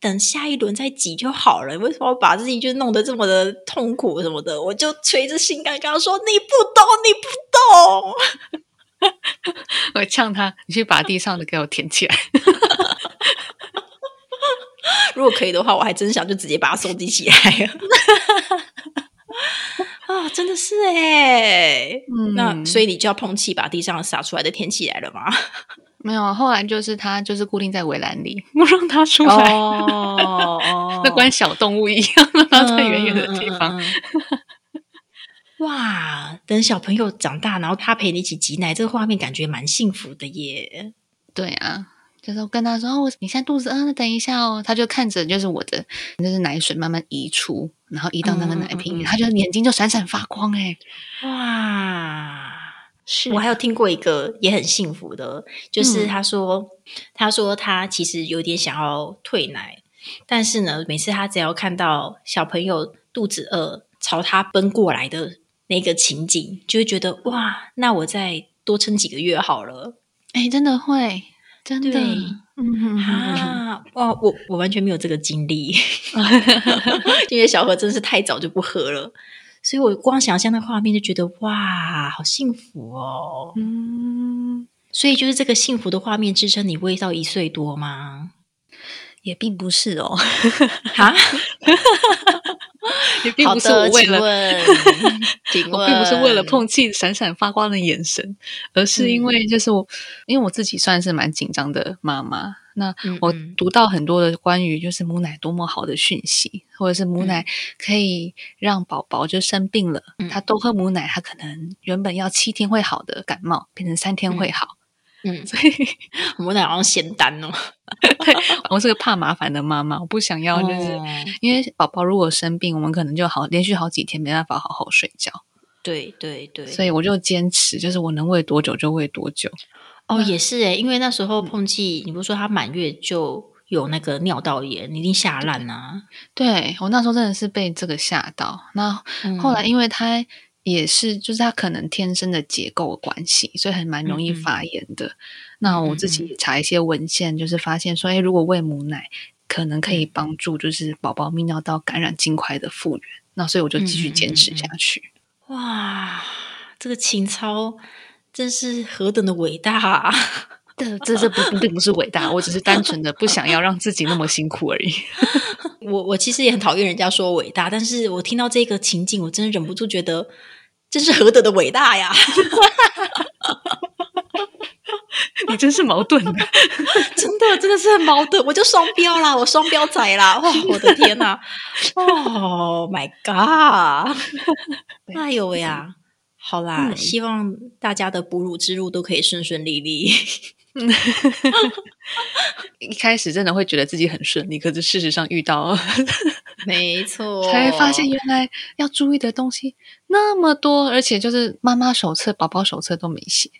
等下一轮再挤就好了，为什么把自己就弄得这么的痛苦什么的？我就捶着心肝，跟他说：“你不懂，你不懂。”我呛他：“你去把地上的给我舔起来。” 如果可以的话，我还真想就直接把它收集起来啊！真的是哎，那所以你就要碰气把地上洒出来的天气来了吗？没有，后来就是它就是固定在围栏里，不让它出来哦哦，那关小动物一样，让它在远远的地方。哇！等小朋友长大，然后他陪你一起挤奶，这个画面感觉蛮幸福的耶。对啊。就是跟他说：“哦你现在肚子饿，等一下哦。”他就看着，就是我的，就是奶水慢慢移出，然后移到那个奶瓶里，他就眼睛就闪闪发光。哎，哇！是我还有听过一个也很幸福的，就是他说，他说他其实有点想要退奶，但是呢，每次他只要看到小朋友肚子饿朝他奔过来的那个情景，就会觉得哇，那我再多撑几个月好了。哎，真的会。真的，嗯啊，哇，我我完全没有这个经历，因为小何真是太早就不喝了，所以我光想象那画面就觉得哇，好幸福哦。嗯，所以就是这个幸福的画面支撑你喂到一岁多吗？也并不是哦，哈。也并不是我为了，我并不是为了碰气闪闪发光的眼神，而是因为就是我，因为我自己算是蛮紧张的妈妈。那我读到很多的关于就是母奶多么好的讯息，或者是母奶可以让宝宝就生病了，他多喝母奶，他可能原本要七天会好的感冒，变成三天会好。嗯，所以母奶好像仙丹哦。对，我是个怕麻烦的妈妈，我不想要，就是因为宝宝如果生病，我们可能就好连续好几天没办法好好睡觉。对对对，所以我就坚持，就是我能喂多久就喂多久。哦，也是诶，因为那时候碰气，你不是说他满月就有那个尿道炎，你一定吓烂啊。对我那时候真的是被这个吓到。那后来因为他。也是，就是他可能天生的结构关系，所以还蛮容易发炎的。那我自己查一些文献，就是发现说，哎，如果喂母奶，可能可以帮助就是宝宝泌尿道感染尽快的复原。那所以我就继续坚持下去。哇，这个情操真是何等的伟大！这这这不并不是伟大，我只是单纯的不想要让自己那么辛苦而已。我我其实也很讨厌人家说伟大，但是我听到这个情景，我真的忍不住觉得，这是何等的伟大呀！你真是矛盾 的，真的真的是很矛盾。我就双标啦，我双标仔啦！哇，我的天哪！哦，My God！哎呦喂呀，好啦，希望大家的哺乳之路都可以顺顺利利。一开始真的会觉得自己很顺利，可是事实上遇到，没错，才发现原来要注意的东西那么多，而且就是妈妈手册、宝宝手册都没写。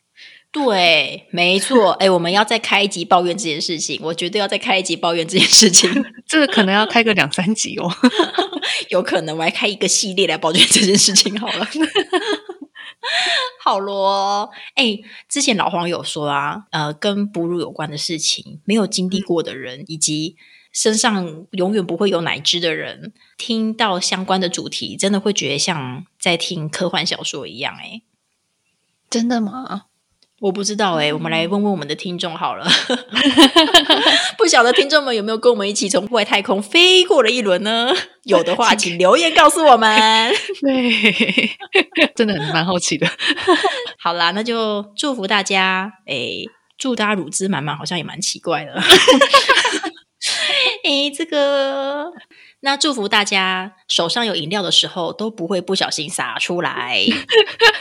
对，没错。哎，我们要再开一集抱怨这件事情，我绝对要再开一集抱怨这件事情。这个可能要开个两三集哦，有可能我还开一个系列来抱怨这件事情好了。好咯，哎，之前老黄有说啊，呃，跟哺乳有关的事情，没有经历过的人，以及身上永远不会有奶汁的人，听到相关的主题，真的会觉得像在听科幻小说一样。哎，真的吗？我不知道哎，我们来问问我们的听众好了。不晓得听众们有没有跟我们一起从外太空飞过了一轮呢？有的话，请留言告诉我们。对，真的很蛮好奇的。好啦，那就祝福大家。哎，祝大家乳汁满满，好像也蛮奇怪的。哎，这个，那祝福大家手上有饮料的时候都不会不小心洒出来。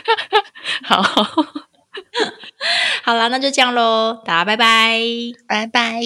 好。好啦，那就这样喽，大家拜拜，拜拜。